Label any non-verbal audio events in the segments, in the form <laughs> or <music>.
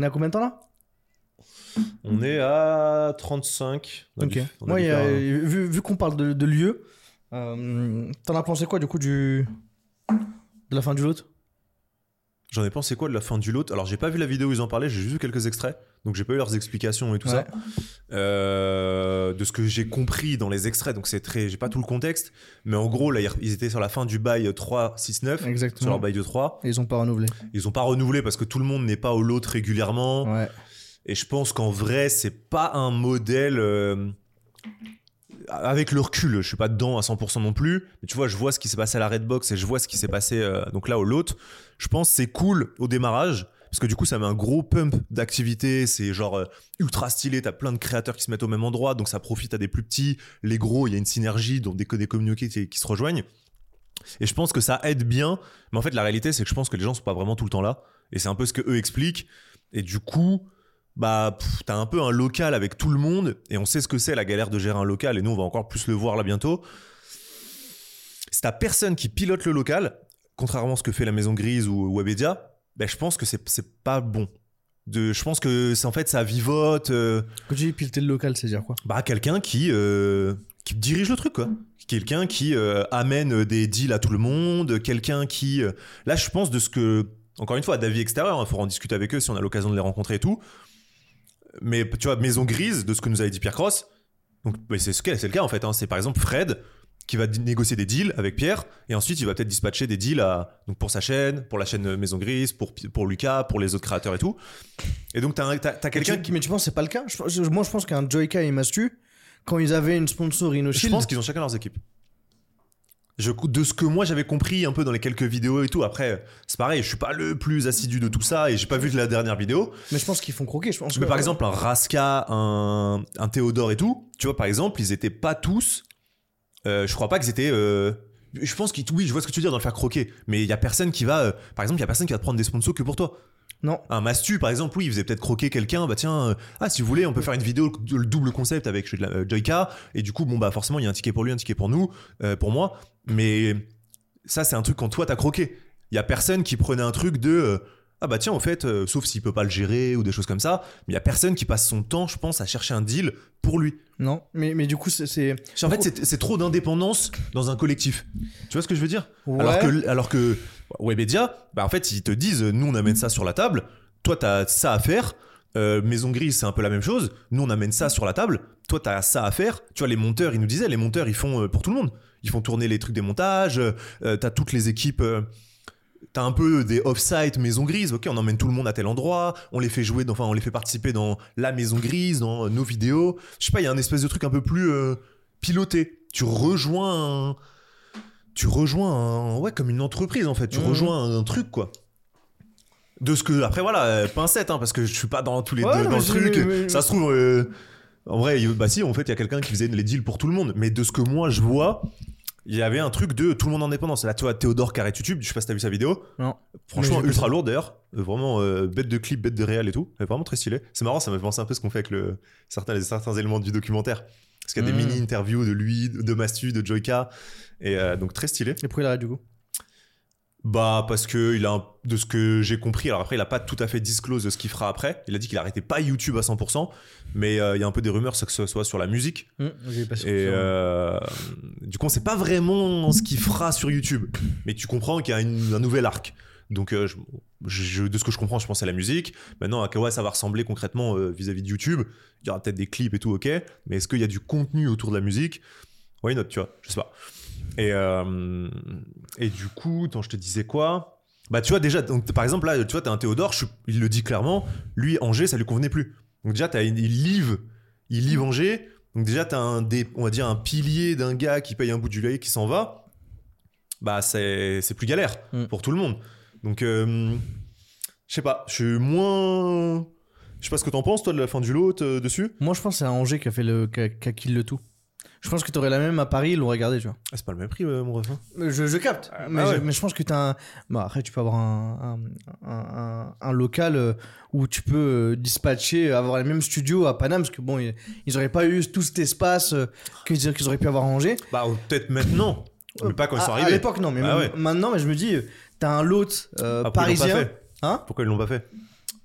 On est à combien de temps là On est à 35. On a Ok. dû- on a- vu, vu qu'on parle de, de lieu, euh, t'en as pensé quoi du coup du de la fin du lot J'en ai pensé quoi de la fin du lot? Alors j'ai pas vu la vidéo où ils en parlaient, j'ai juste vu quelques extraits, donc j'ai pas eu leurs explications et tout Ouais. ça. Euh, de ce que j'ai compris dans les extraits, donc c'est très, j'ai pas tout le contexte, mais en gros là ils- étaient sur la fin du bail 3, 6, 9, sur Exactement. leur bail de 3. Et ils ont pas renouvelé. Ils ont pas renouvelé parce que tout le monde n'est pas au lot régulièrement, Ouais. et je pense qu'en vrai c'est pas un modèle. euh, avec le recul, je suis pas dedans à 100% non plus, mais tu vois, je vois ce qui s'est passé à la Redbox et je vois ce qui s'est passé euh, donc là au lot. Je pense c'est cool au démarrage parce que du coup ça met un gros pump d'activité, c'est genre euh, ultra stylé, t'as plein de créateurs qui se mettent au même endroit, donc ça profite à des plus petits, les gros, il y a une synergie, donc des, des communautés qui, qui se rejoignent. Et je pense que ça aide bien, mais en fait la réalité c'est que je pense que les gens sont pas vraiment tout le temps là, et c'est un peu ce que eux expliquent, et du coup bah t'as un peu un local avec tout le monde, et on sait ce que c'est la galère de gérer un local, et nous on va encore plus le voir là bientôt. Si t'as personne qui pilote le local, contrairement à ce que fait la Maison Grise ou Webedia, ben je pense que c'est pas bon. De, je pense que c'est en fait ça vivote. euh, Quand tu dis piloter le local, c'est dire quoi? Bah quelqu'un qui euh, qui dirige le truc quoi. Quelqu'un qui euh, amène des deals à tout le monde, quelqu'un qui là je pense de ce que encore une fois d'avis extérieur, il faudra en discuter avec eux si on a l'occasion de les rencontrer et tout. Mais tu vois Maison Grise de ce que nous avait dit Pierre Cross. Donc c'est ce c'est le cas en fait. hein. C'est par exemple Fred qui va négocier des deals avec Pierre et ensuite il va peut-être dispatcher des deals à, donc pour sa chaîne, pour la chaîne Maison Grise, pour, pour Lucas, pour les autres créateurs et tout. Et donc t'as un- t'as t'as quelqu'un qui Mais tu penses que c'est pas le cas? Je- je- Moi, je pense qu'un Joyka et Mastu, quand ils avaient une sponsor Je InnoShield, pense qu'ils ont chacun leurs équipes. Je, de ce que moi j'avais compris un peu dans les quelques vidéos et tout, après c'est pareil, je suis pas le plus assidu de tout ça et j'ai pas vu la dernière vidéo. mais je pense qu'ils font croquer. Je pense Mais que- par exemple, un Raska, un, un Théodore et tout, tu vois, par exemple, ils étaient pas tous. euh, je crois pas qu'ils étaient. euh, je pense qu'ils. Oui, je vois ce que tu veux dire dans le faire croquer. Mais il y a personne qui va. euh, par exemple, il y a personne qui va te prendre des sponsors que pour toi. Non. Un Mastu, par exemple, oui, il faisait peut-être croquer quelqu'un. Bah tiens, euh, ah, si vous voulez, on peut faire une vidéo, le double concept avec euh, Joyka. Et du coup, bon, bah forcément, il y a un ticket pour lui, un ticket pour nous, euh, pour moi. Mais ça, c'est un truc quand toi, t'as croqué. Il y a personne qui prenait un truc de. Ah bah tiens, en fait, euh, sauf s'il peut pas le gérer ou des choses comme ça, mais il y a personne qui passe son temps, je pense, à chercher un deal pour lui. Non, mais, mais du coup, c'est-. En fait, c'est- trop d'indépendance dans un collectif. Tu vois ce que je veux dire? Ouais. Alors que, alors que Webedia, bah en fait, ils te disent, nous, on amène ça sur la table. Toi, t'as ça à faire. Euh, Maison Grise, c'est un peu la même chose. Nous, on amène ça sur la table. Toi, t'as ça à faire. Tu vois, les monteurs, ils nous disaient, les monteurs, ils font euh, pour tout le monde. Ils font tourner les trucs des montages. Euh, t'as toutes les équipes. Euh, T'as un peu des off-site maison grise, ok, on emmène tout le monde à tel endroit, on les fait jouer, dans- enfin on les fait participer dans la maison grise, dans nos vidéos. Je sais pas, il y a un espèce de truc un peu plus euh, piloté. Tu rejoins un, tu rejoins un, ouais, comme une entreprise en fait. Tu Mhm. rejoins un, un truc quoi. De ce que après voilà, euh, pincette hein, parce que je suis pas dans tous les Ouais, deux dans le truc. Ça se trouve, euh, en vrai, bah si, en fait, il y a quelqu'un qui faisait les deals pour tout le monde. Mais de ce que moi je vois, il y avait un truc de tout le monde indépendant. C'est là, tu vois, Théodore Carré YouTube, je sais pas si t'as vu sa vidéo. Non. Franchement, ultra pas- lourd d'ailleurs. Euh, Vraiment, euh, bête de clip, bête de réel et tout. Vraiment très stylé. C'est marrant, ça m'a fait penser un peu ce qu'on fait avec le, certains, certains éléments du documentaire. Parce qu'il y a des Mm. mini-interviews de lui, de Mastu, de Joyka. Et euh, donc très stylé. Et pourquoi il arrête du coup? Bah parce que il a un- de ce que j'ai compris. Alors après il a pas tout à fait disclose de ce qu'il fera après. Il a dit qu'il arrêtait pas YouTube à 100%, mais euh, il y a un peu des rumeurs que ce soit sur la musique. Pas sûr. Et euh, du coup on sait pas vraiment ce qu'il fera sur YouTube, mais tu comprends qu'il y a une- un nouvel arc. Donc euh, je- je- de ce que je comprends, je pense à la musique. Maintenant à quoi ça va ressembler concrètement vis-à-vis de YouTube Il y aura peut-être des clips et tout, ok. Mais est-ce qu'il y a du contenu autour de la musique? Why not, tu vois? Je sais pas. Et, euh, et du coup, attends, je te disais quoi? Bah, tu vois, déjà, donc, par exemple, là, tu vois, t'as un Théodore, je- il le dit clairement, lui, Angers, ça lui convenait plus. Donc, déjà, il livre, il Angers. Donc, déjà, t'as un, des, on va dire, un pilier d'un gars qui paye un bout du loyer qui s'en va. Bah, c'est, plus galère Mm. pour tout le monde. Donc, euh, je sais pas, je suis moins. Je sais pas ce que t'en penses, toi, de la fin du lot euh, dessus. Moi, je pense que c'est Angers qui a fait le. qui a, qui a kill le tout. Je pense que t'aurais la même à Paris, ils l'ont regardé, tu vois. Ah, c'est pas le même prix, euh, mon ref. Je, je capte. mais, ouais. je, mais je pense que t'as un. Bah, après, tu peux avoir un, un, un, un- un local euh, où tu peux euh, dispatcher, avoir les mêmes studios à Paname, parce que bon, ils, ils auraient pas eu tout cet espace qu'ils qu'ils auraient pu avoir à Angers. Bah, peut-être maintenant, mais pas quand ils sont À- arrivés. À l'époque, non, mais Bah ouais. maintenant, mais je me dis, euh, t'as un lot euh, Ah, pourquoi ils l'ont pas parisien. fait? Hein? Pourquoi ils l'ont pas fait?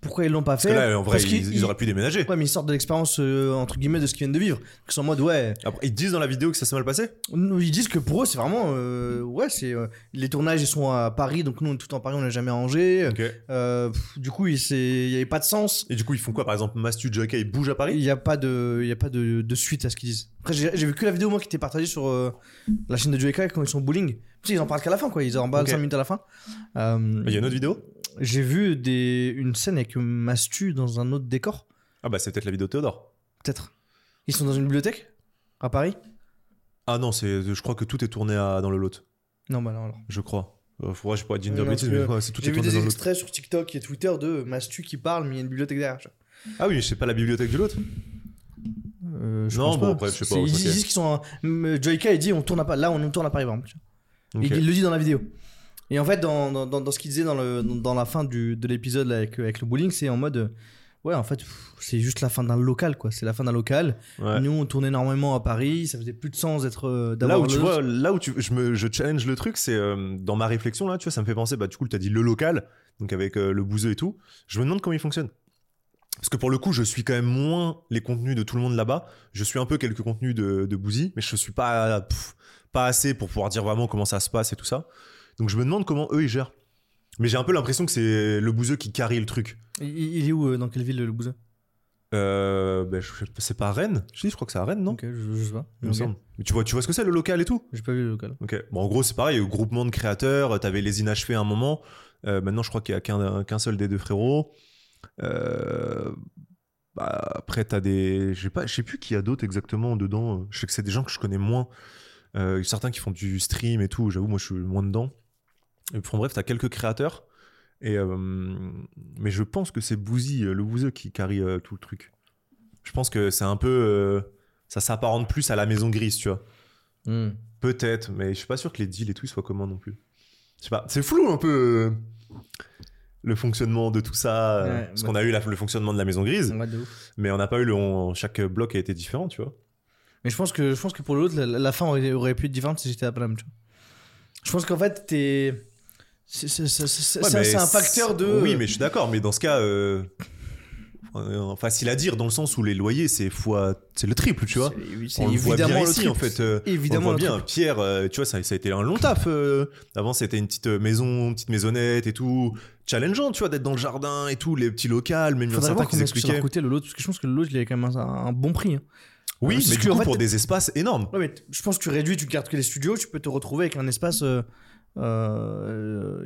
Pourquoi ils l'ont pas Parce fait que là, en vrai, Parce ils, ils auraient pu déménager. Ouais, mais ils sortent de l'expérience euh, entre guillemets de ce qu'ils viennent de vivre. Ils sont en mode ouais. Après, ils disent dans la vidéo que ça s'est mal passé Ils disent que pour eux, c'est vraiment euh, ouais, c'est euh, les tournages ils sont à Paris, donc nous on est tout en Paris, on n'a jamais à Angers. Ok. Euh, pff, du coup, il c'est- il y avait pas de sens. Et du coup, ils font quoi Par exemple, Mastu Joyka, ils bougent à Paris? Il n'y a pas de, il y a pas de, de suite à ce qu'ils disent. Après, j'ai vu que la vidéo moi qui était partagée sur la chaîne de Joeyka quand ils sont bowling. Parce qu'ils en parlent qu'à la fin, quoi. Ils en parlent Ok. 5 minutes à la fin. Il y a une autre vidéo? J'ai vu des, une scène avec Mastu dans un autre décor, Ah bah, c'est peut-être la vidéo de Théodore. peut-être. Ils sont dans une bibliothèque? À Paris? Ah non, c'est, je crois que tout est tourné à- dans le lot. Non, bah non. alors. Je crois. Euh, faudrait, je pourrais dire une Non, bêtise, parce mais que c'est tout est J'ai vu tourné des dans le lot. extraits sur TikTok et Twitter de Mastu qui parle, mais il y a une bibliothèque derrière. Ah oui, c'est pas la bibliothèque du lot Euh, je Non, pense bon, pas. après, je sais pas, C'est- Ils, ok. disent- ils disent qu'ils sont. en- Joyka, il dit on tourne à Paris. Là, on tourne à Paris, par exemple. Ok. Il le dit dans la vidéo. Et en fait, dans, dans, dans- dans ce qu'il disait dans, le, dans, la fin du, de l'épisode avec, avec le bowling, c'est en mode. euh, Ouais, en fait, c'est juste la fin d'un local, quoi. C'est la fin d'un local. Ouais. Nous, on tournait énormément à Paris. Ça faisait plus de sens d'être. euh, Là où tu le- vois, là où tu, je me, je challenge le truc, c'est euh, dans ma réflexion là, tu vois, ça me fait penser, bah du coup, tu as dit le local, donc avec euh, le bouseux et tout. Je me demande comment il fonctionne. Parce que pour le coup, je suis quand même moins les contenus de tout le monde là-bas. Je suis un peu quelques contenus de, de Bouzy, mais je suis pas, pff, pas assez pour pouvoir dire vraiment comment ça se passe et tout ça. Donc je me demande comment eux ils gèrent. Mais j'ai un peu l'impression que c'est le bouseux qui carry le truc. Il, il est où euh, Dans quelle ville, le bouseux? Euh, ben, c'est pas à Rennes? Je dis, je crois que c'est à Rennes, non? Ok, je, je sais pas. Il me Ok. semble. Mais tu vois, tu vois ce que c'est le local et tout? J'ai pas vu le local. Ok. Bon, en gros, c'est pareil, euh, groupement de créateurs, t'avais les inachevés à un moment. Euh, maintenant, je crois qu'il y a qu'un seul des deux frérots. Euh, bah, après, t'as des. Je sais pas, je sais plus qui y a d'autres exactement dedans. Je sais que c'est des gens que je connais moins. Euh, certains qui font du stream et tout. J'avoue, moi, je suis moins dedans. Et bref, t'as quelques créateurs. Et, euh, mais je pense que c'est Bouzy, euh, le bouseux, qui carry euh, tout le truc. Je pense que c'est un peu. ça s'apparente plus à la maison grise, tu vois. Hmm. Peut-être, mais je suis pas sûr que les deals et tout soient communs non plus. Je sais pas, c'est flou un peu le fonctionnement de tout ça. Ouais, parce bah- qu'on a eu la- le fonctionnement de la maison grise, mais on n'a pas eu le. on- chaque bloc a été différent, tu vois. Mais je pense que, je pense que pour l'autre, la, la fin aurait, aurait pu être différente si j'étais à Paname. tu vois. Je pense qu'en fait, t'es. C'est Ouais, un facteur de. Oui, mais je suis d'accord, mais dans ce cas. euh, euh, facile à dire dans le sens où les loyers c'est fois c'est le triple tu vois on le voit bien le ici triple. en fait euh, Évidemment on le le voit bien triple. Pierre euh, tu vois ça, ça a été un long taf avant c'était une petite maison une petite maisonnette et tout challengeant tu vois d'être dans le jardin et tout les petits locales même certains qui que ça expliquaient coûtait le lot, parce que je pense que le lot, il avait quand même un, un bon prix. hein. oui mais du en coup fait- pour des espaces énormes Ouais, mais je pense que tu réduis, tu gardes que les studios, tu peux te retrouver avec un espace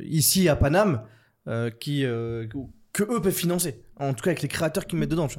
ici à Paname euh, qui, euh, que eux peuvent financer. En tout cas, avec les créateurs qui mettent dedans. tu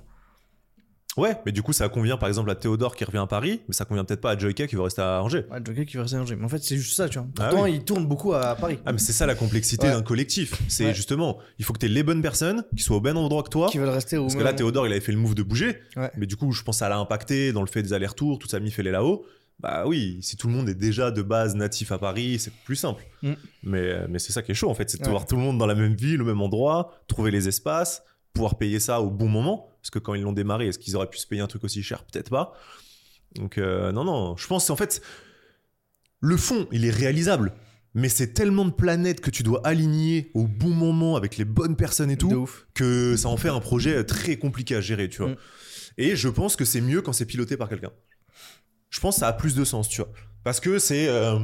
vois. ouais mais du coup ça convient par exemple à Théodore qui revient à Paris mais ça convient peut-être pas à Joyka qui veut rester à Angers Ouais, Joker qui va rester à Angers. Mais en fait, c'est juste ça, tu vois. Ah Pourtant, oui. il tourne beaucoup à Paris. ah mais c'est ça la complexité Ouais. d'un collectif c'est Ouais. justement il faut que tu aies les bonnes personnes qui soient au bon endroit que toi Qui veulent rester au Parce que là. Théodore, il avait fait le move de bouger. Ouais. Mais du coup, je pense que ça l'a impacté dans le fait des allers-retours, tout ça mis fait les là-haut. Bah oui, si tout le monde est déjà de base natif à Paris, c'est plus simple. Mm. Mais, mais c'est ça qui est chaud en fait, c'est de Ouais. voir tout le monde dans la même ville, au même endroit, trouver les espaces, pouvoir payer ça au bon moment. Parce que quand ils l'ont démarré, est-ce qu'ils auraient pu se payer un truc aussi cher? Peut-être pas. Donc euh, non, non, je pense en fait, le fond, il est réalisable. Mais c'est tellement de planètes que tu dois aligner au bon moment avec les bonnes personnes et tout que ça en fait un projet très compliqué à gérer, tu vois. Mm. Et je pense que c'est mieux quand c'est piloté par quelqu'un. Je pense que ça a plus de sens, tu vois. Parce que c'est euh,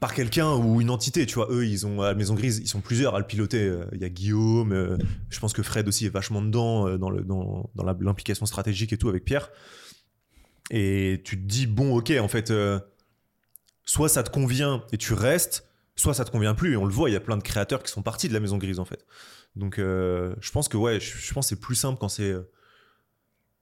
par quelqu'un ou une entité, tu vois. Eux, ils ont à la Maison Grise, ils sont plusieurs à le piloter. Euh, Il y a Guillaume, euh, je pense que Fred aussi est vachement dedans dans dans, dans l'implication stratégique et tout avec Pierre. Et tu te dis bon, ok, en fait, soit ça te convient et tu restes, soit ça te convient plus. Et on le voit, il y a plein de créateurs qui sont partis de la Maison Grise en fait. Donc je pense que ouais, je, je pense que c'est plus simple quand c'est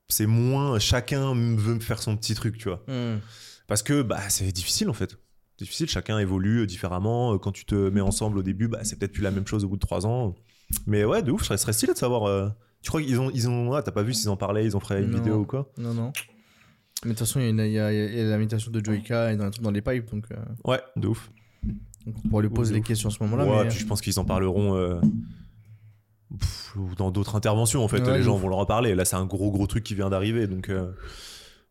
c'est moins chacun veut faire son petit truc, tu vois. Hmm. Parce que bah c'est difficile en fait. Difficile, chacun évolue différemment. Euh, Quand tu te mets ensemble au début, bah c'est peut-être plus la même chose au bout de trois ans. Mais ouais, de ouf, ce serait stylé de savoir. euh, Tu crois qu'ils ont, ils ont, ah, t'as pas vu s'ils en parlaient, ils ont fait une Non. vidéo ou quoi? Non, non. Mais de toute façon, il y a, il y a- il y a la méditation de Joyka et dans, les pipes, donc, euh, Ouais, de ouf. donc on pourra lui poser De les ouf. questions à ce moment-là. Ouais, mais... puis je pense qu'ils en parleront euh, pff, ou dans d'autres interventions en fait. Ouais, les gens ouf. vont leur en parler. Là, c'est un gros gros truc qui vient d'arriver, donc euh,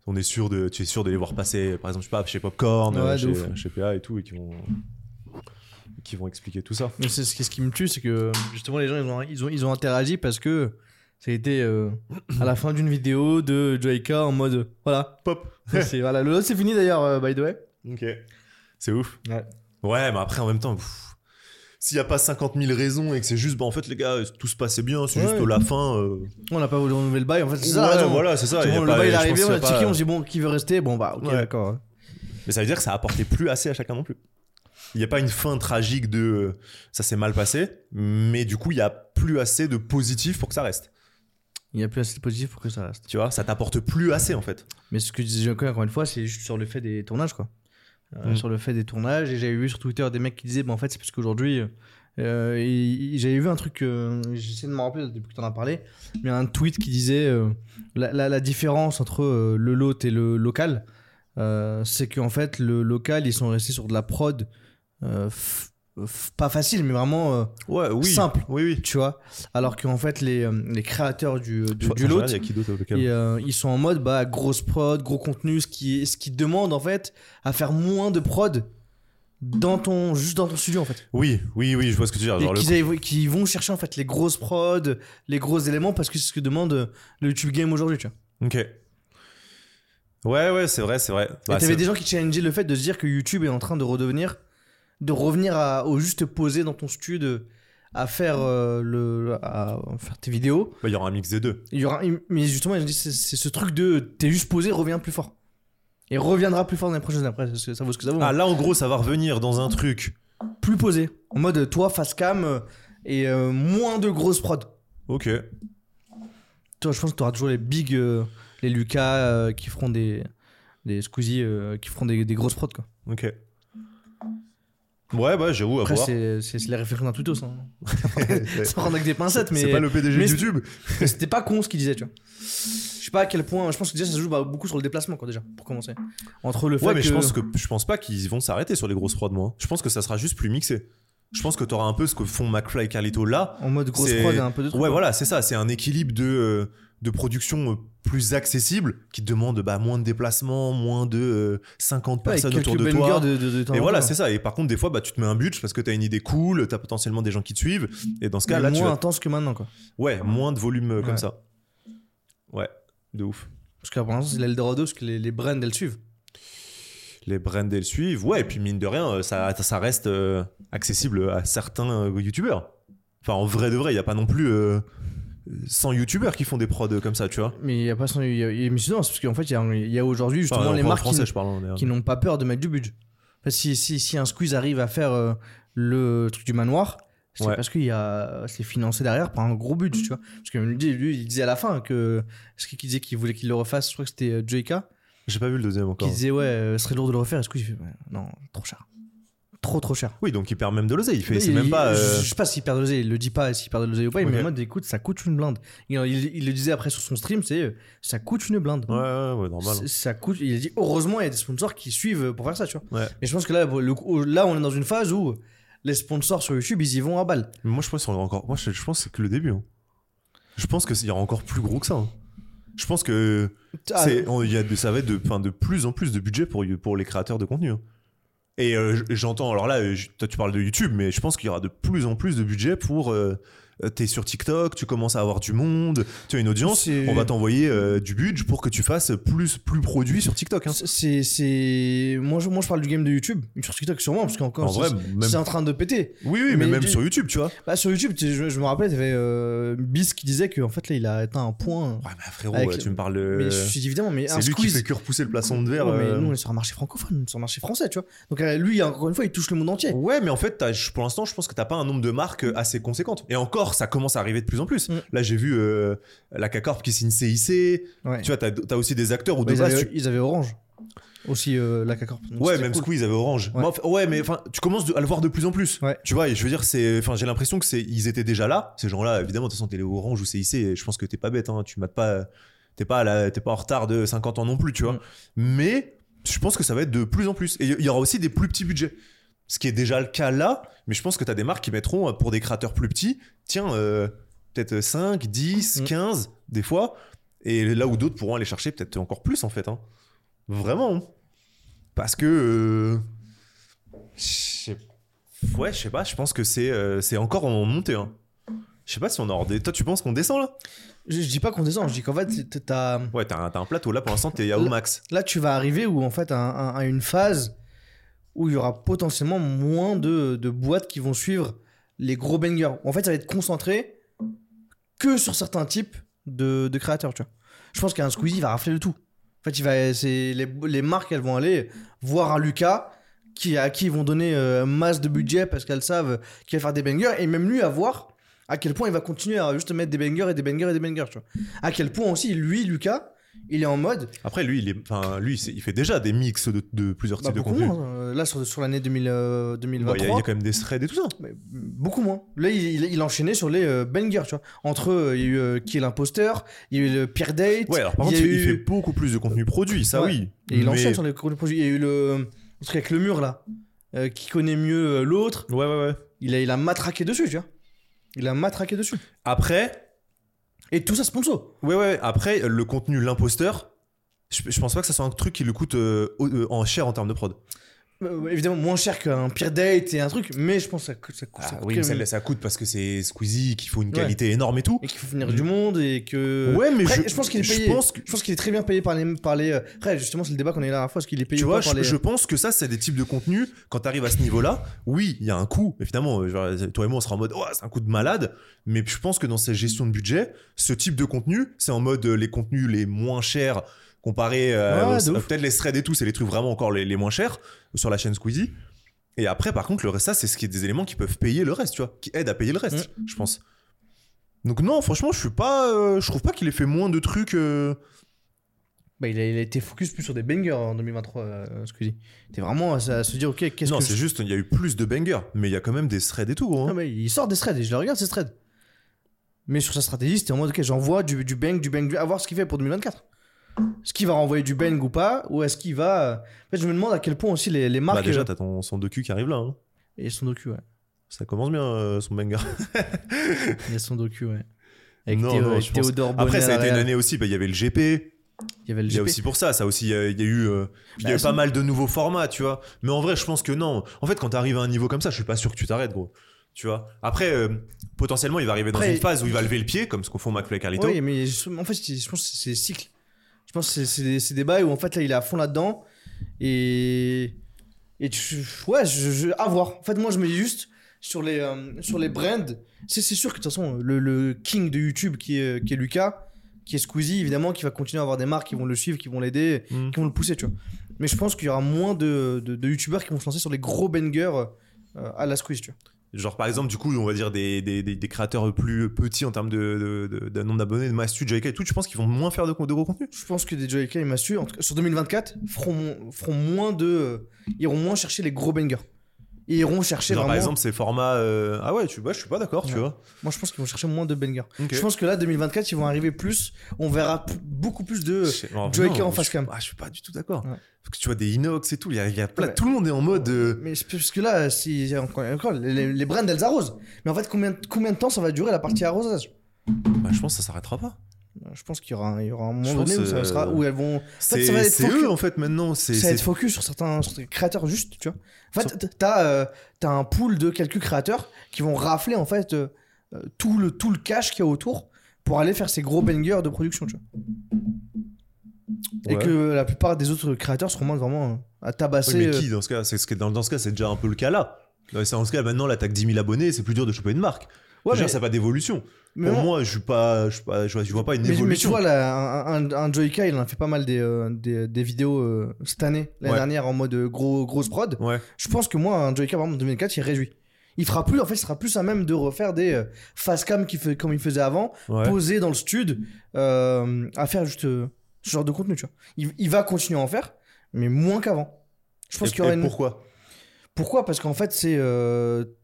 on est sûr de, tu es sûr de les voir passer, par exemple, je sais pas, chez Popcorn, Ouais, euh, chez, chez PA et tout, et qui vont qui vont expliquer tout ça. Mais c'est ce qui, ce qui me tue, c'est que justement les gens ils ont, ils ont, ils ont interagi parce que ça a été euh, à la fin d'une vidéo de Joyka en mode voilà. Pop. c'est voilà, le c'est fini d'ailleurs, by the way. Ok. C'est ouf. Ouais. Ouais, mais après, en même temps, pff, s'il n'y a pas 50 000 raisons et que c'est juste, bah en fait, les gars, tout se passait bien, c'est juste la fin. euh, On n'a pas voulu renouveler le bail, en fait c'est ça ouais, voilà, c'est ça. Y le a monde, pas- le bail est je pense arrivé, qu'il on y a a pas- checké, on dit bon qui veut rester, bon bah ok Ouais. d'accord. ouais. Mais ça veut dire que ça a apporté plus assez à chacun non plus. Il n'y a pas une fin tragique de euh, ça s'est mal passé, mais du coup, il y a plus assez de positif pour que ça reste. Il y a plus assez de positif pour que ça reste. Tu vois, ça t'apporte plus assez en fait. Mais ce que disait Joyka encore une fois, c'est juste sur le fait des tournages quoi. Euh, Mm. Sur le fait des tournages, et j'avais vu sur Twitter des mecs qui disaient, bah en fait c'est parce qu'aujourd'hui, euh, j'avais vu un truc, euh, j'essaie de me rappeler depuis que tu en as parlé, mais un tweet qui disait la, la- la différence entre le lot et le local, c'est qu'en fait le local ils sont restés sur de la prod pas facile mais vraiment euh, Ouais, oui. Simple. Oui, oui. tu vois alors qu'en fait les, euh, les créateurs du, Je- du lot qui euh, ils sont en mode bah, grosse prod, gros contenu, ce qui, ce qui demande en fait à faire moins de prod dans ton, juste dans ton studio en fait. Oui, oui, oui, je vois ce que tu veux dire. Qu'ils vont chercher en fait les grosses prod, les gros éléments parce que c'est ce que demande euh, le YouTube Game aujourd'hui. Tu vois. Ok. Ouais, ouais, c'est vrai, c'est vrai. Bah, et t'avais des gens qui challengeaient le fait de se dire que YouTube est en train de redevenir, de revenir à, au juste posé dans ton studio à faire, euh, le, à faire tes vidéos. Bah, il y aura un mix des deux. Il y aura, mais justement, c'est ce truc de t'es juste posé, reviens plus fort. Et reviendra plus fort dans les prochaines après, parce que ça vaut ce que ça vaut. Ah, là, en gros, ça va revenir dans un truc. Plus posé. En mode toi, face cam euh, et euh, moins de grosses prod. Ok. Toi, je pense que tu auras toujours les big, euh, les Lucas qui feront des, des Squeezie qui feront des, des grosses prods quoi. Ok. Ouais, bah, j'avoue, à Après, voir. c'est les réflexions d'un tweetos. Hein. C'est <laughs> <laughs> Sans prendre avec des pincettes, mais c'est pas le PDG de mais- YouTube. c'était pas con ce qu'il disait, tu vois. <laughs> Je sais pas à quel point. Je pense que déjà ça se joue bah, beaucoup sur le déplacement, quoi, déjà, pour commencer. Entre le fait Ouais, mais que. je pense que je pense pas qu'ils vont s'arrêter sur les grosses prods, moi. Je pense que ça sera juste plus mixé. Je pense que t'auras un peu ce que font McFly et Carlito là. En mode grosse prod et un peu de trucs, Ouais, voilà, c'est ça. C'est un équilibre de, euh, de production euh, plus accessible qui te demande bah, moins de déplacements, moins de euh, 50 Ouais, personnes autour de toi. de, de, de Et voilà, c'est ça. Et par contre, des fois, bah, tu te mets un budget parce que t'as une idée cool, t'as potentiellement des gens qui te suivent. Et dans ce cas, Mais là, tu moins vas... intense que maintenant, quoi. Ouais, moins de volume euh, comme Ouais. ça. Ouais, de ouf. Parce que pour l'instant, c'est l'Eldorado, parce que les, les brands, elles suivent. Les brands, suivent. Ouais, et puis mine de rien, euh, ça, ça reste euh, accessible à certains euh, youtubeurs. Enfin, en vrai de vrai, il n'y a pas non plus euh, 100 youtubeurs qui font des prods comme ça, tu vois. Mais il y a pas son. il y a- il y a- mais sinon, c'est parce qu'en fait, il y a, aujourd'hui justement Enfin, les marques français, parle. hein, qui n'ont pas peur de mettre du budget. Enfin, si, si, si un squeeze arrive à faire euh, le truc du manoir, c'est Ouais. parce qu'il y a c'est financé derrière par un gros budget, tu vois. Parce que lui, lui, il disait à la fin que ce qu'il disait qu'il voulait qu'il le refasse, je crois que c'était Joyka, J'ai pas vu le deuxième encore. qui disait ouais, euh, ce serait lourd de le refaire. Et Squeeze, il fait ouais, non, trop cher, trop trop cher. Oui, donc il perd même de l'oseille. Il fait, c'est Il- même pas. je- euh, Je sais pas s'il perd de l'oseille, il le dit pas s'il perd de l'oseille ou pas, Ok. mais en mode écoute, ça coûte une blinde. Il, il- il le disait après sur son stream, c'est euh, ça coûte une blinde. Ouais, ouais, ouais, normal. C'est- Ça coûte. Il a dit heureusement il y a des sponsors qui suivent pour faire ça, tu vois. Ouais. Mais je pense que là, le coup- là, on est dans une phase où les sponsors sur YouTube, ils y vont à balle. Mais moi, je pense aura encore. Moi, je, je pense que c'est que le début. hein. Je pense qu'il y aura encore plus gros que ça. hein. Je pense que Ah, c'est, on- il y a de, ça va être de, plus en plus de budget pour, pour les créateurs de contenu. hein. Et euh, j'entends, alors là, toi tu parles de YouTube, mais je pense qu'il y aura de plus en plus de budget pour. euh, T'es sur TikTok, tu commences à avoir du monde, tu as une audience, on va t'envoyer euh, du budget pour que tu fasses plus, plus produit sur TikTok. hein. c'est, c'est, moi, je, moi, je parle du game de YouTube, sur TikTok sûrement, parce qu'encore, En c'est, même- en train de péter. Oui, oui, mais, mais même sur YouTube, tu vois. Bah, sur YouTube, je, je me rappelle, t'avais euh, Bis qui disait qu'en fait, là, il a atteint un point. Ouais, mais frérot, Avec tu me parles. de- Mais je suis évidemment, mais Euh, C'est lui qui squeeze. fait que repousser le plafond de verre. Ouais, mais euh. nous, on est sur un marché francophone, sur un marché français, tu vois. Donc, euh, lui, encore une fois, il touche le monde entier. Ouais, mais en fait, pour l'instant, je pense que t'as pas un nombre de marques euh, assez conséquentes. Et encore, ça commence à arriver de plus en plus. Mm. Là, j'ai vu euh, la K-Corp qui signe CIC. Ouais. Tu vois, t'as as aussi des acteurs où Bah, de ils, base. avaient, tu- ils avaient Orange. Aussi, euh, la. Donc, Ouais, même cool. Squeeze avait Orange. Ouais. Mais enfin, ouais, mais enfin, tu commences à le voir de plus en plus. Ouais. Tu vois, et je veux dire, c'est, enfin, j'ai l'impression que c'est, ils étaient déjà là. Ces gens-là, évidemment, de toute façon, t'es Orange ou CIC. Et je pense que t'es pas bête. Hein, tu mates pas, t'es pas, la- t'es pas en retard de 50 ans non plus, tu vois. Mm. Mais je pense que ça va être de plus en plus. Et il y aura aussi des plus petits budgets. Ce qui est déjà le cas là, mais je pense que tu as des marques qui mettront euh, pour des créateurs plus petits, tiens, euh, peut-être 5, 10, Mm. 15, des fois. Et là où d'autres pourront aller chercher peut-être encore plus en fait. hein. Vraiment. hein. Parce que. euh, Ouais, je sais pas, je pense que c'est euh, encore en montée. Hein. Je sais pas si on hors des... Toi, tu penses qu'on descend là? Je, je dis pas qu'on descend, je dis qu'en fait, t'as. Ouais, t'as un, plateau. Là, pour l'instant, t'es à au max. Là, tu vas arriver où en fait à, un- à une phase où il y aura potentiellement moins de, de boîtes qui vont suivre les gros bangers. En fait, ça va être concentré que sur certains types de, de créateurs, tu vois. Je pense qu'un Squeezie va rafler le tout. En fait, il va, les, les marques, elles vont aller voir un Lucas qui, à qui ils vont donner euh, masse de budget parce qu'elles savent qu'il va faire des bangers et même lui à voir à quel point il va continuer à juste mettre des bangers et des bangers et des bangers, tu vois. À quel point aussi, lui, Lucas, il est en mode Après, lui, il, est... enfin, lui il fait déjà des mix de, de plusieurs Bah, types de beaucoup contenu. moins. euh, Là, sur, sur l'année 2000, euh, Ouais, 2023, Il y, a- il y a quand même des threads et tout ça. mais, mm, beaucoup moins. Là, il, il, il enchaînait sur les euh, bangers, tu vois. Entre eux, il y a eu euh, Qui est l'imposteur, il y a eu le Pire Date, Ouais, alors par contre, il eu- fait beaucoup plus de contenu produit, ça Ouais. oui. et il Mais- enchaîne sur les gros projets. Il y a eu le, le truc avec le mur, là, qui connaît mieux l'autre. Ouais, ouais, ouais. Il a, il a matraqué dessus, tu vois. Il a matraqué dessus. Après, Et tout ça sponsor. ouais, ouais, après, le contenu l'imposteur, je, pense pas que ça soit un truc qui le coûte euh, euh, en cher en termes de prod. Euh, évidemment, moins cher qu'un Pire Date et un truc, mais je pense que ça, coûte- ça, coûte- ça Ah, coûte oui, mais ça, ça coûte parce que c'est Squeezie, qu'il faut une Ouais. qualité énorme et tout. Et qu'il faut venir du monde et que. Ouais, mais Après, je, je pense qu'il est payé. Je pense qu'il est très bien payé par les. Par les... euh, Après, justement, c'est le débat qu'on a eu la dernière fois. Est-ce qu'il est payé Tu ou vois, pas par je, les. je pense que ça, c'est des types de contenus. Quand tu arrives à ce niveau-là, oui, il y a un coût. Évidemment, euh, genre, toi et moi, on sera en mode, oh, c'est un coup de malade. Mais je pense que dans cette gestion de budget, ce type de contenu, c'est en mode euh, les contenus les moins chers comparé euh, Ouais, peut-être les threads et tout, c'est les trucs vraiment encore les, les moins chers sur la chaîne Squeezie. Et après, par contre, le reste, ça, c'est ce qui est des éléments qui peuvent payer le reste, tu vois, qui aident à payer le reste, Mm. je pense. Donc non, franchement, je suis pas, euh, je trouve pas qu'il ait fait moins de trucs. euh, Bah, il, a, il a été focus plus sur des bangers en 2023, euh, Squeezie. T'es vraiment à, à se dire, ok, qu'est-ce Non, que. c'est je- juste, il y a eu plus de bangers, mais il y a quand même des threads et tout, gros. hein. Ah, mais il sort des threads et je le regarde ces threads. Mais sur sa stratégie, c'était en mode, ok, j'envoie du, du bang, du bang, du... à voir ce qu'il fait pour 2024. Est-ce qu'il va renvoyer du bang ou pas Ou est-ce qu'il va. euh, En fait, je me demande à quel point aussi les, les marques. Bah déjà, euh, t'as ton, son docu qui arrive là. hein. Et son docu, ouais. Ça commence bien, euh, son banger. <laughs> Il y a son docu, ouais. Avec, Non, Théo- non, avec je pense- Théodore. Après, ça a été une année aussi, bah, il y avait le GP, Il y avait le il y a GP. aussi pour ça, ça aussi, il y a, il y a eu, euh, il y a Bah, eu ça- pas mal de nouveaux formats, tu vois. Mais en vrai, je pense que non. En fait, quand t'arrives à un niveau comme ça, je suis pas sûr que tu t'arrêtes, gros. Tu vois. Après, euh, potentiellement, il va arriver dans Après, une phase où il va lever le pied, comme ce qu'on fait McFly et Carlito. Oui, mais en fait, je pense que c'est cycle. Je pense que c'est- c'est des, bails où en fait là il est à fond là-dedans et et tu, ouais, je, je- à voir. En fait, moi je me dis juste sur les euh, sur les brands, c'est c'est sûr que de toute façon le, le king de YouTube qui est qui est Lucas, qui est Squeezie évidemment, qui va continuer à avoir des marques qui vont le suivre, qui vont l'aider, Mm. qui vont le pousser, tu vois. Mais je pense qu'il y aura moins de, de, de youtubeurs qui vont se lancer sur les gros bangers euh, à la Squeeze, tu vois. Genre, par exemple, du coup, on va dire des, créateurs plus petits en termes de, nombre d'abonnés, de Mastu, JK et tout, tu penses qu'ils vont moins faire de, gros contenus? Je pense que des Joyka et Mastu, en tout cas, sur 2024, feront, feront moins de. euh, iront moins chercher les gros bangers. Et iront chercher Genre, vraiment. par exemple, ces formats. euh, Ah ouais, tu vois, je suis pas d'accord, tu vois. moi, je pense qu'ils vont chercher moins de bangers. Ok. Je pense que là, 2024, ils vont arriver plus. On verra beaucoup plus de. Non, Joey non, en face cam. ah, je suis pas du tout d'accord. Ouais. Parce que tu vois des inox et tout, il y a, y a plein- Ouais. tout le monde est en mode. euh, Mais parce que là, si, encore, les, les brands, elles arrosent. Mais en fait, combien, combien de temps ça va durer la partie arrosage? Bah, je pense que ça s'arrêtera pas. Je pense qu'il y aura, un- il y aura un moment donné où, ça sera, où elles vont. C'est ça va être c'est focus- eux en fait maintenant. C'est ça va être focus sur certains, sur des créateurs juste, tu vois. En fait, t'as euh, t'as un pool de quelques créateurs qui vont rafler en fait euh, tout le tout le cash qu'il y a autour pour aller faire ces gros bangers de production, tu vois. Et Ouais. que la plupart des autres créateurs seront moins vraiment euh, à Oui, tabasser. mais euh, qui dans ce cas C'est dans, dans ce cas, c'est déjà un peu le cas là. Dans ce cas, maintenant, là, t'as que 10 000 abonnés, c'est plus dur de choper une marque. Ouais, mais, ça pas d'évolution. mais Pour non, moi, je suis pas, je suis pas, je vois, pas une mais- mais tu évolution. vois, là, un, un, Joyka, il en a fait pas mal des, euh, des, des vidéos euh, cette année, l'année Ouais. dernière en mode euh, gros, grosse prod. Ouais. Je pense que moi, un Joyka, par exemple, en 2004, il réduit. Il fera plus, en fait, il sera plus à même de refaire des euh, face cam qui fait, comme il faisait avant, Ouais. posé dans le stud euh, à faire juste euh, ce genre de contenu, tu vois. Il, il va continuer à en faire, mais moins qu'avant. Je pense Et- qu'il y aura et une... Pourquoi? Pourquoi? Parce qu'en fait, c'est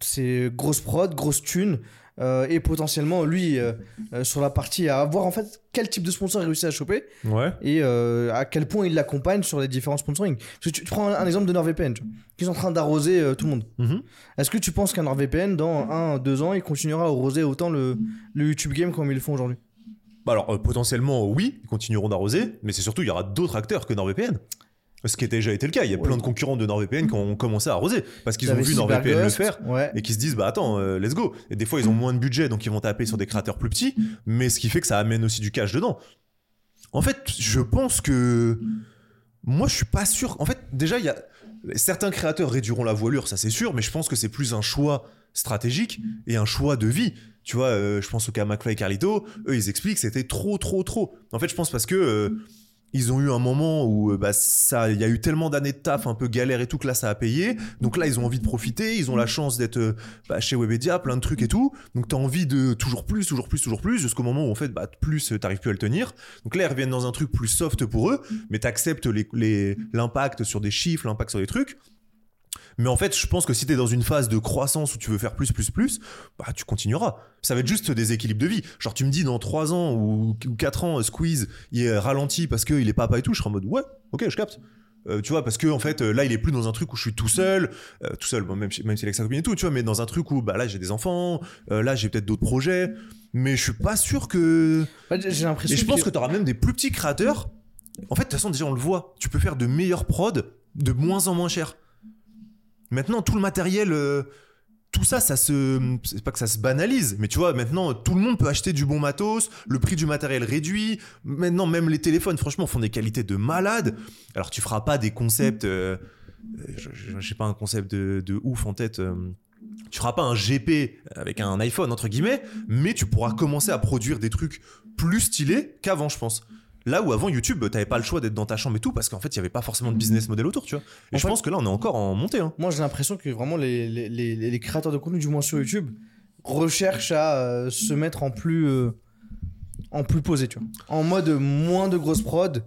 c'est grosse prod, grosse thune, euh, et potentiellement, lui, euh, euh, sur la partie à voir en fait quel type de sponsor il réussit à choper Ouais. et à quel point il l'accompagne sur les différents sponsoring. Parce que tu, tu prends un, un exemple de NordVPN, qui est en train d'arroser tout le monde. Mhm. Est-ce que tu penses qu'un NordVPN, dans un, deux ans, il continuera à arroser autant le, le YouTube game comme ils le font aujourd'hui? Bah alors, potentiellement, oui, ils continueront d'arroser, mais c'est surtout, il y aura d'autres acteurs que NordVPN. Ce qui a déjà été le cas. Il y a Ouais. plein de concurrents de NordVPN qui ont commencé à arroser parce qu'ils ont vu NordVPN le faire Ouais. et qui se disent bah attends euh, let's go et des fois ils ont moins de budget donc ils vont taper sur des créateurs plus petits mais ce qui fait que ça amène aussi du cash dedans en fait je pense que moi je suis pas sûr en fait déjà il y a certains créateurs réduiront la voilure ça c'est sûr mais je pense que c'est plus un choix stratégique et un choix de vie tu vois euh, je pense au cas McFly et Carlito eux ils expliquent que c'était trop trop trop en fait je pense parce que euh, ils ont eu un moment où euh, bah, ça, il y a eu tellement d'années de taf un peu galère et tout que là ça a payé. Donc là ils ont envie de profiter, ils ont la chance d'être euh, bah, chez Webedia, plein de trucs et tout. Donc t'as envie de toujours plus, toujours plus, toujours plus, jusqu'au moment où en fait bah, plus euh, t'arrives plus à le tenir. Donc là ils reviennent dans un truc plus soft pour eux, mais t'acceptes les- l'impact sur des chiffres, l'impact sur des trucs. Mais en fait, je pense que si t'es dans une phase de croissance où tu veux faire plus, plus, plus, bah tu continueras. Ça va être juste des équilibres de vie. Genre tu me dis dans 3 ans ou 4 ans, Squeeze, il est ralenti parce qu'il est papa et tout, je serai en mode ouais, ok, je capte. Euh, tu vois, parce que en fait, euh, là, il est plus dans un truc où je suis tout seul, euh, tout seul, bon, même, si- même est avec sa copine et tout, tu vois, mais dans un truc où bah là, j'ai des enfants, euh, là, j'ai peut-être d'autres projets, mais je suis pas sûr que. J'ai l'impression Et je pense que tu auras même des plus petits créateurs. En fait, de toute façon, déjà, on le voit. Tu peux faire de meilleurs prods de moins en moins cher. Maintenant, tout le matériel, euh, tout ça, ça se. C'est pas que ça se banalise, mais tu vois, maintenant, tout le monde peut acheter du bon matos, le prix du matériel réduit. Maintenant, même les téléphones, franchement, font des qualités de malade. Alors, tu feras pas des concepts. euh, euh, j'ai pas un concept de, de ouf en tête. euh, tu feras pas un GP avec un iPhone, entre guillemets, mais tu pourras commencer à produire des trucs plus stylés qu'avant, je pense. Là où avant YouTube, t'avais pas le choix d'être dans ta chambre et tout, parce qu'en fait, il y avait pas forcément de business model autour, tu vois. Et En je fait- pense que là, on est encore en montée. Hein. Moi, j'ai l'impression que vraiment les, les, les, les créateurs de contenu, du moins sur YouTube, recherchent à euh, se mettre en plus, euh, en plus posé, tu vois. En mode moins de grosses prod.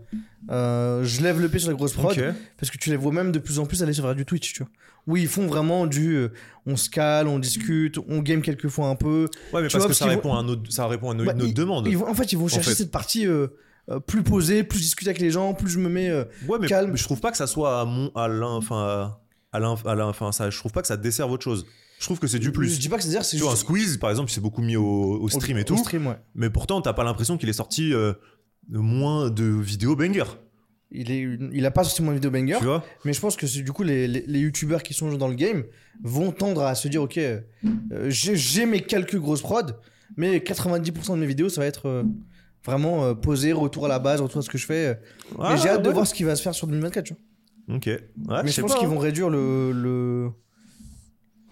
Euh, je lève le pied sur les grosses prod parce que tu les vois même de plus en plus aller sur du Twitch, tu vois. Où ils font vraiment du euh, on se cale, on discute, on game quelques fois un peu. Ouais, mais parce vois, que parce ça répond, à un autre, ça répond à une Bah, autre ils- demande. Ils vont- en fait, ils vont chercher fait. cette partie euh, euh, plus posée, plus discuter avec les gens, plus je me mets. euh, Ouais, mais calme. je trouve pas que ça soit à mon, à l'un, enfin, à l'un, à l'un, enfin, ça, je trouve pas que ça desserve autre chose. Je trouve que c'est du Je plus. dis pas que c'est dire, c'est Tu vois, un juste. squeeze, par exemple, il s'est beaucoup mis au, au stream au- et tout. au stream, ouais. Mais pourtant, t'as pas l'impression qu'il est sorti euh, moins de vidéos banger. Il, est, il a pas sorti mon vidéo banger. Tu vois? Mais je pense que c'est- du coup, les, les, les youtubeurs qui sont dans le game vont tendre à se dire Ok, euh, j'ai j'ai mes quelques grosses prods, mais 90% de mes vidéos, ça va être euh, vraiment euh, posé, retour à la base, retour à ce que je fais. Ah, et j'ai hâte de voir ce qui va se faire sur 2024. Tu vois. Ok. Ouais, mais je je pense qu'ils hein. vont réduire le, le,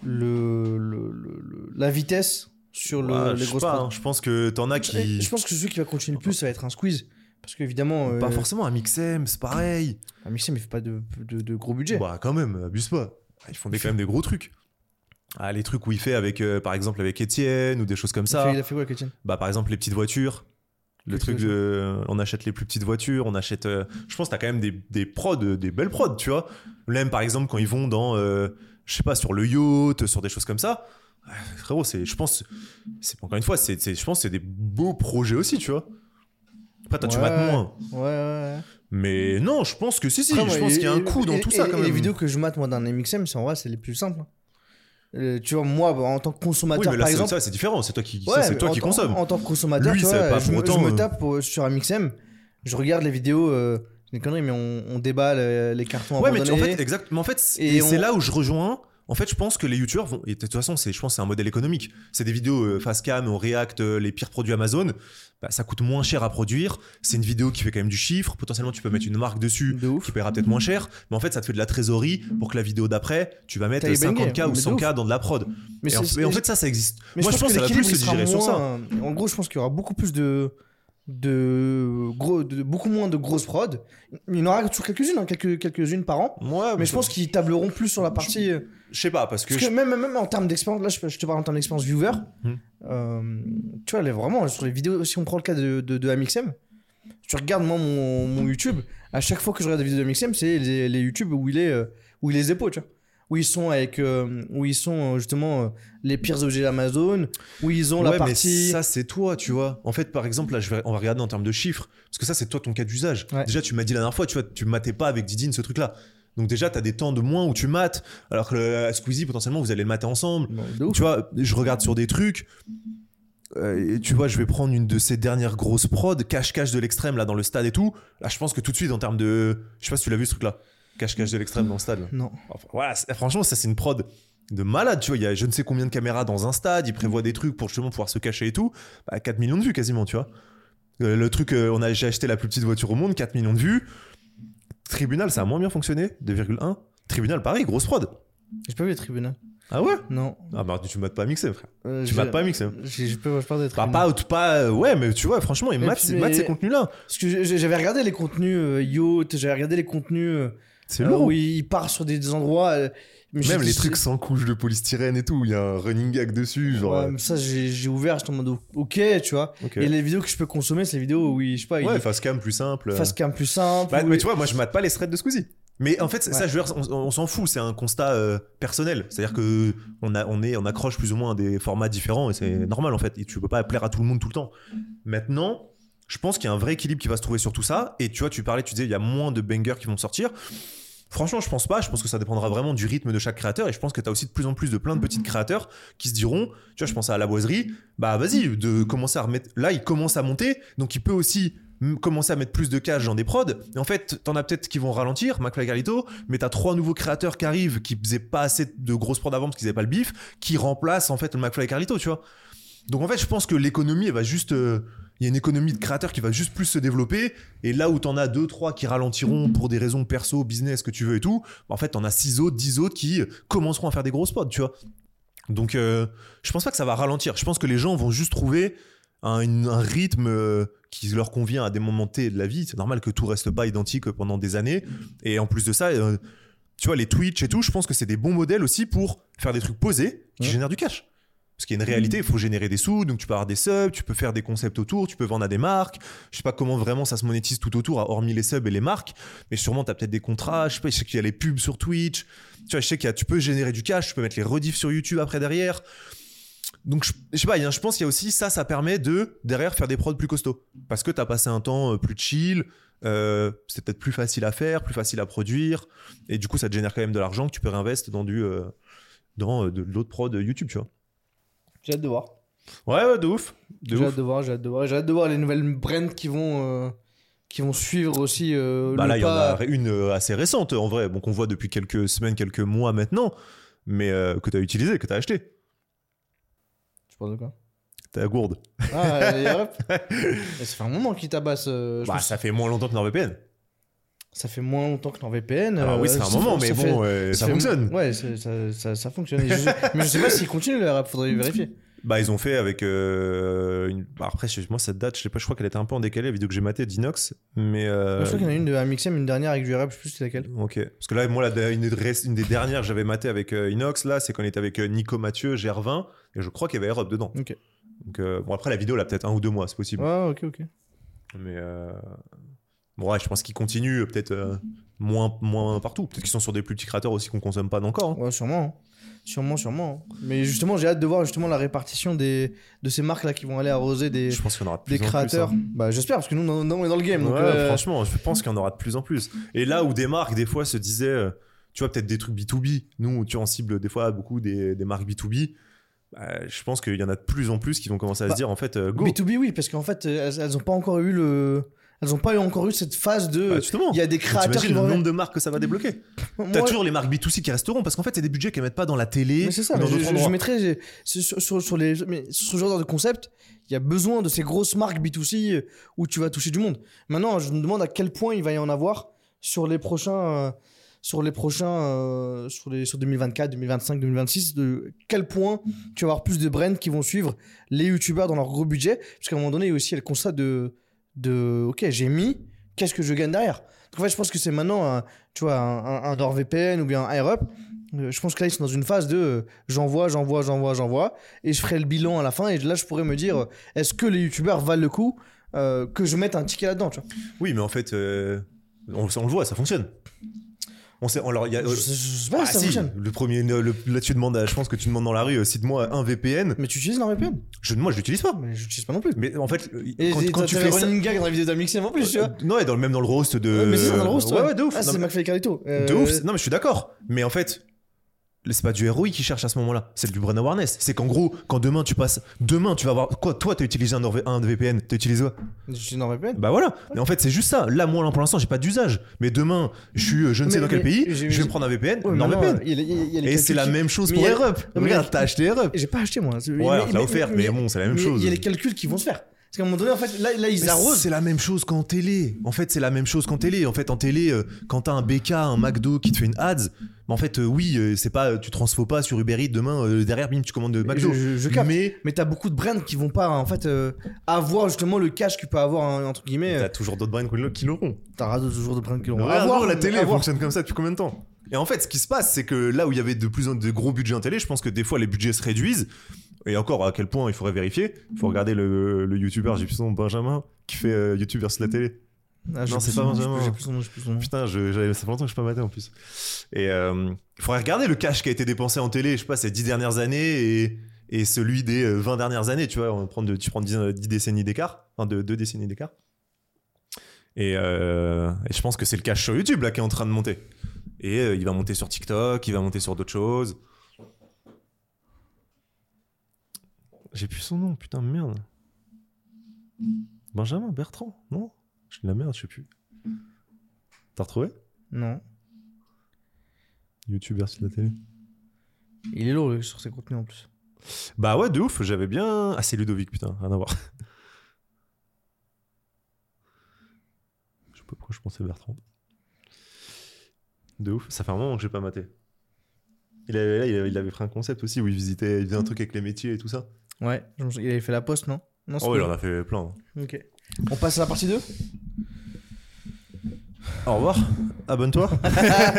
le, le- la vitesse sur le, Ouais, je les sais grosses pas, hein. Je pense que t'en as qui. Je pense que celui qui va continuer le plus, ça va être un squeeze. Parce qu'évidemment, euh, Pas forcément un Mixem, c'est pareil. un Mixem, il fait pas de, de, de gros budget. Bah, quand même, abuse pas. Ils font des, quand même des gros trucs. Ah, les trucs où il fait avec, euh, par exemple, avec Étienne ou des choses comme il, ça. fait, il a fait quoi avec Etienne Bah, par exemple, les petites voitures. Le truc de. On achète les plus petites voitures, on achète. euh, Je pense que t'as quand même des, des prods, des belles prods, tu vois. Même, par exemple, quand ils vont dans. euh, Je sais pas, sur le yacht, sur des choses comme ça. Frérot, c'est, je pense. C'est, encore une fois, c'est, c'est- je pense que c'est des beaux projets aussi, tu vois. Après, toi, tu mates moins. Ouais, ouais, ouais. Mais non, je pense que si, si. Après, je pense qu'il y a un coup dans et- tout et- ça, et quand même. les vidéos que je mate, moi, d'un MXM, c'est en vrai, c'est les plus simples. Euh, tu vois, moi, bah, en tant que Oui, consommateur, mais là, par c'est, exemple. ça, c'est différent. C'est toi qui, ça, Ouais, c'est mais toi en qui tant- consommes. En tant que consommateur, Lui, tu vois, pas je, pour me- autant, je me euh, tape euh, sur un MXM, je regarde les vidéos, euh, c'est des conneries, mais on, on déballe euh, les cartons Ouais, mais tu- en fait, exactement. En fait, c'est- Et et c'est on- là où je rejoins. En fait, je pense que les youtubeurs vont. Et de toute façon, je pense que c'est un modèle économique. C'est des vidéos euh, face cam, on react, euh, les pires produits Amazon. Bah, ça coûte moins cher à produire. C'est une vidéo qui fait quand même du chiffre. Potentiellement, tu peux mettre une marque dessus de qui paiera peut-être moins cher. Mais en fait, ça te fait de la trésorerie pour que la vidéo d'après, tu vas mettre T'as les 50K bangers, ou mais de 100K dans de la prod. Mais et, en, c'est- et en fait, ça, ça existe. Mais Moi, je pense que ça va plus se sur ça. En gros, je pense qu'il y aura beaucoup plus de. De, gros, de beaucoup moins de grosses prod. Il y en aura toujours quelques-unes, hein, quelques, quelques-unes par an. Ouais, Mais je pense qu'ils tableront plus sur la partie. euh, Je sais pas, parce que. Parce que même, même en termes d'expérience, là je, te parle en termes d'expérience viewer, Hmm. euh, tu vois, là, vraiment sur les vidéos, si on prend le cas de, de, de Amixem, tu regardes moi mon, mon YouTube, à chaque fois que je regarde des vidéos de Amixem, c'est les, les YouTube où il est, euh, où il est épaules, tu vois. Où ils sont avec, euh, où ils sont justement euh, les pires objets d'Amazon, où ils ont la partie. mais ça, c'est toi, tu vois. En fait, par exemple, là, je vais, on va regarder en termes de chiffres. Parce que ça, c'est toi ton cas d'usage. Ouais. Déjà, tu m'as dit la dernière fois, tu vois, tu matais pas avec Didine ce truc-là. Donc, déjà, tu as des temps de moins où tu mates. Alors que à Squeezie, potentiellement, vous allez le mater ensemble. Bon. Tu vois, je regarde sur des trucs. euh, et tu vois, je vais prendre une de ces dernières grosses prods, cache-cache de l'extrême, là, dans le stade et tout. Là, je pense que tout de suite, en termes de. Je sais pas si tu l'as vu ce truc-là. Cache-cache de l'extrême dans le stade. là. Non. Enfin, voilà, franchement, ça, c'est une prod de malade, tu vois. Il y a je ne sais combien de caméras dans un stade, ils prévoient des trucs pour justement pouvoir se cacher et tout. Bah, 4 millions de vues quasiment, tu vois. Euh, le truc, euh, on a, j'ai acheté la plus petite voiture au monde, 4 millions de vues. Tribunal, ça a moins bien fonctionné, 2,1. Tribunal, pareil, grosse prod. J'ai pas vu les tribunaux. Ah ouais? Non. Ah bah tu m'as pas mixé, frère. Euh, Tu m'as pas mixé. J'ai j'ai pas, j'ai pas des Bah, pas, pas, euh, ouais, mais tu vois, franchement, ils matent, ces- ces contenus-là. Parce que j'avais regardé les contenus euh, yacht, j'avais regardé les contenus euh, C'est lourd. où il part sur des, des endroits. Euh, Même les trucs sans couche de polystyrène et tout, il y a un running gag dessus, genre. Ouais, euh, mais ça, j'ai ouvert, j'étais en mode ok, tu vois. Et les vidéos que je peux consommer, c'est les vidéos où il, je sais pas, Ouais, il plus simple. fasse cam plus simple. Bah, où mais tu vois, moi je mate pas les threads de Squeezie. Mais en fait, ça, Ouais. je veux dire, on, on s'en fout, c'est un constat euh, personnel. C'est-à-dire que on, a, on, est, on accroche plus ou moins à des formats différents et c'est normal en fait. Et tu peux pas plaire à tout le monde tout le temps. Maintenant, je pense qu'il y a un vrai équilibre qui va se trouver sur tout ça. Et tu vois, tu parlais, tu disais, il y a moins de bangers qui vont sortir. Franchement, je pense pas. Je pense que ça dépendra vraiment du rythme de chaque créateur. Et je pense que tu as aussi de plus en plus de plein de petits créateurs qui se diront, tu vois, je pense à la boiserie, bah vas-y, de commencer à remettre. Là, il commence à monter, donc il peut aussi mm, commencer à mettre plus de cash dans des prods. Et en fait, t'en as peut-être qui vont ralentir, McFly et Carlito, mais t'as trois nouveaux créateurs qui arrivent qui faisaient pas assez de grosses prods avant parce qu'ils avaient pas le bif, qui remplacent en fait le McFly Carlito, tu vois. Donc en fait, je pense que l'économie, elle va juste. euh, Il y a une économie de créateurs qui va juste plus se développer. Et là où t'en as deux, trois qui ralentiront pour des raisons perso, business, que tu veux et tout, bah, en fait, t'en as six autres, dix autres qui commenceront à faire des grosses pods, tu vois. Donc euh, je pense pas que ça va ralentir. Je pense que les gens vont juste trouver un, une- un rythme euh, qui leur convient à des moments T de la vie. C'est normal que tout reste pas identique pendant des années. Et en plus de ça, euh, tu vois, les Twitch et tout, je pense que c'est des bons modèles aussi pour faire des trucs posés qui Ouais. génèrent du cash. Qu'il y a une réalité, il faut générer des sous, donc tu peux avoir des subs, tu peux faire des concepts autour, tu peux vendre à des marques. Je sais pas comment vraiment ça se monétise tout autour, hormis les subs et les marques, mais sûrement tu as peut-être des contrats. Je sais qu'il y a les pubs sur Twitch. Tu vois, je sais qu'il y a, tu peux générer du cash, tu peux mettre les rediffs sur YouTube après derrière. Donc je, je sais pas, je pense qu'il y a aussi ça, ça permet de derrière faire des prods plus costauds. Parce que tu as passé un temps euh, plus chill, euh, c'est peut-être plus facile à faire, plus facile à produire, et du coup ça te génère quand même de l'argent que tu peux réinvestir dans du euh, dans euh, de l'autre prod YouTube, tu vois. J'ai hâte de voir. Ouais, ouais, de ouf. De J'ai ouf. hâte de voir, j'ai hâte de voir. J'ai hâte de voir les nouvelles brands qui vont, euh, qui vont suivre aussi. euh, Bah le là, il y en pas. a une euh, assez récente en vrai, bon qu'on voit depuis quelques semaines, quelques mois maintenant, mais euh, que tu as utilisé, que tu as acheté. Tu parles de quoi? Ta gourde. Ah, Arabes <laughs> Mais Ça fait un moment qu'ils tabassent. euh, je Bah, pense- ça fait moins longtemps que NordVPN. Ça fait moins longtemps que NordVPN. Alors oui, euh, c'est un moment, mais bon, euh, ça fonctionne. Ouais, ça, fonctionne. Mais je sais pas s'ils continuent le rap, faudrait vérifier. Bah, ils ont fait avec euh, une. bah, après, moi, cette date, je sais pas, je crois qu'elle était un peu en décalé, la vidéo que j'ai matée d'Inox, mais. euh, Je crois qu'il y en a une de Amixem, une dernière avec du rap, je sais plus c'est laquelle. Ok. Parce que là, moi, la, une, des- une des dernières que j'avais maté avec euh, Inox, là, c'est qu'on était avec Nico Mathieu, Gervin, et je crois qu'il y avait Europe dedans. Ok. Donc, bon, après, la vidéo, a peut-être un ou deux mois, c'est possible. Ouais, ok, ok. Mais. Euh, Bon, ouais, je pense qu'ils continuent, peut-être euh, moins, moins partout. Peut-être qu'ils sont sur des plus petits créateurs aussi qu'on consomme pas encore. hein. Ouais, sûrement. hein. Sûrement, sûrement. hein. Mais justement, j'ai hâte de voir justement la répartition des, de ces marques-là qui vont aller arroser des, Je pense y en aura de plus des en créateurs. plus. hein. Bah, j'espère, parce que nous, on on est dans le game. Donc, Ouais, euh, franchement, je pense qu'il y en aura de plus en plus. Et là où des marques, des fois, se disaient, euh, tu vois, peut-être des trucs B2B. Nous, tu vois, on cible des fois beaucoup des, des marques B2B. Bah, je pense qu'il y en a de plus en plus qui vont commencer à Bah, se dire, en fait, euh, go. B2B, oui, parce qu'en fait, elles, elles ont pas encore eu le. Elles ont pas eu encore eu cette phase de. Bah, justement. Il y a des créateurs qui le vont. nombre de marques que ça va débloquer. T'as toujours les marques B2C qui resteront parce qu'en fait, c'est des budgets qu'elles mettent pas dans la télé. Mais c'est ça, dans je, je- je mettrais sur- sur les, mais sur ce genre de concept, il y a besoin de ces grosses marques B2C euh, où tu vas toucher du monde. Maintenant, je me demande à quel point il va y en avoir sur les prochains, euh, sur les prochains, euh, sur les sur 2024, 2025, 2026, de quel point tu vas avoir plus de brands qui vont suivre les youtubeurs dans leur gros budget, parce qu'à un moment donné, il y a aussi le constat de, de, ok, j'ai mis, qu'est-ce que je gagne derrière? En fait, je pense que c'est maintenant, un, tu vois, un, un, un NordVPN ou bien un AirUp. Euh, Je pense que là, ils sont dans une phase de euh, j'envoie, j'envoie, j'envoie, j'envoie. Et je ferai le bilan à la fin. Et là, je pourrais me dire euh, est-ce que les youtubeurs valent le coup que je mette un ticket là-dedans Oui, mais en fait, on le voit, ça fonctionne. On sait, on leur, il y a, je, sais pas Ah, si ça si, fonctionne. le premier, le- là tu demandes, à- je pense que tu demandes dans la rue, euh, cite-moi un VPN. Mais tu utilises NordVPN Je, moi, je l'utilise pas. Mais je l'utilise pas non plus. Mais en fait, euh, Et quand, et quand t'as- tu fais ça, running gag dans la vidéo d'Amixem en plus, tu vois. Euh, non, et dans le même dans le roast de. Ouais, mais c'est dans le roast, Ouais, ouais, de ouf. Ah, c'est McFly et Carlito. de Euh, ouf. Non, mais je suis d'accord. Mais en fait, c'est pas du ROI qui cherche à ce moment-là, c'est du brand awareness. C'est qu'en gros, quand demain tu passes, demain tu vas voir quoi Toi, t'as utilisé un, Norv- un VPN, t'as utilisé quoi? Je suis dans VPN. Bah voilà. Mais en fait, c'est juste ça. Là, moi, là, pour l'instant, j'ai pas d'usage. Mais demain, je suis, je ne sais Mais- dans quel mais pays, je vais me prendre un VPN, Ouais, NordVPN. Et c'est la même chose pour il y a- Aerup. mais il y a- Regarde, t'as acheté Aerup. J'ai pas acheté moi. Ouais, tu l'as offert, mais bon, c'est la même chose. Il y a les calculs qui vont se faire. Parce qu'à un moment donné, en fait, là, là ils Mais arrosent. C'est la même chose qu'en télé. En fait, c'est la même chose qu'en télé. En fait, en télé, euh, quand t'as un BK, un McDo qui te fait une ads, mais en fait, euh, oui, euh, c'est pas, tu transfos pas sur Uber Eats demain euh, derrière, bim, tu commandes de McDo. Je- je- je capte. mais Mais t'as beaucoup de brands qui vont pas en fait euh, avoir justement le cash qu'il peut avoir hein, entre guillemets. t'as toujours d'autres brands qui- l'auront. T'auras toujours de brands qui Regarde, avoir. la télé avoir. fonctionne comme ça depuis combien de temps? Et en fait, ce qui se passe, c'est que là où il y avait de plus en de gros budgets en télé, je pense que des fois les budgets se réduisent. Et encore, à quel point il faudrait vérifier Il faut regarder le, le youtubeur, j'ai plus son nom, Benjamin, qui fait euh, YouTube versus la télé. Ah, Non, c'est pas Benjamin. plus- J'ai plus son nom, j'ai plus son nom. Putain, je, ça fait longtemps que je suis pas maté en plus. Et euh, il faudrait regarder le cash qui a été dépensé en télé, je sais pas, ces 10 dernières années et, et celui des euh, 20 dernières années, tu vois, on prend de, tu prends 10, euh, 10 décennies d'écart, enfin de 2 décennies d'écart. Et, euh, et je pense que c'est le cash sur YouTube là qui est en train de monter. Et euh, il va monter sur TikTok, il va monter sur d'autres choses. J'ai plus son nom, putain, merde. Benjamin Bertrand, non? Je suis de la merde, je sais plus. T'as retrouvé? Non. YouTube versus la télé. Il est lourd lui, sur ses contenus en plus. Bah ouais, de ouf, j'avais bien. Ah, c'est Ludovic, putain, rien à voir. <laughs> Je sais pas pourquoi je pensais Bertrand. De ouf, ça fait un moment que j'ai pas maté. Il avait, là, il avait, il avait pris un concept aussi où il visitait, il faisait un truc avec les métiers et tout ça. Ouais, il avait fait la poste, non? Non, Oh, il en a fait plein. Ok. On passe à la partie 2 Au revoir, abonne-toi. <laughs>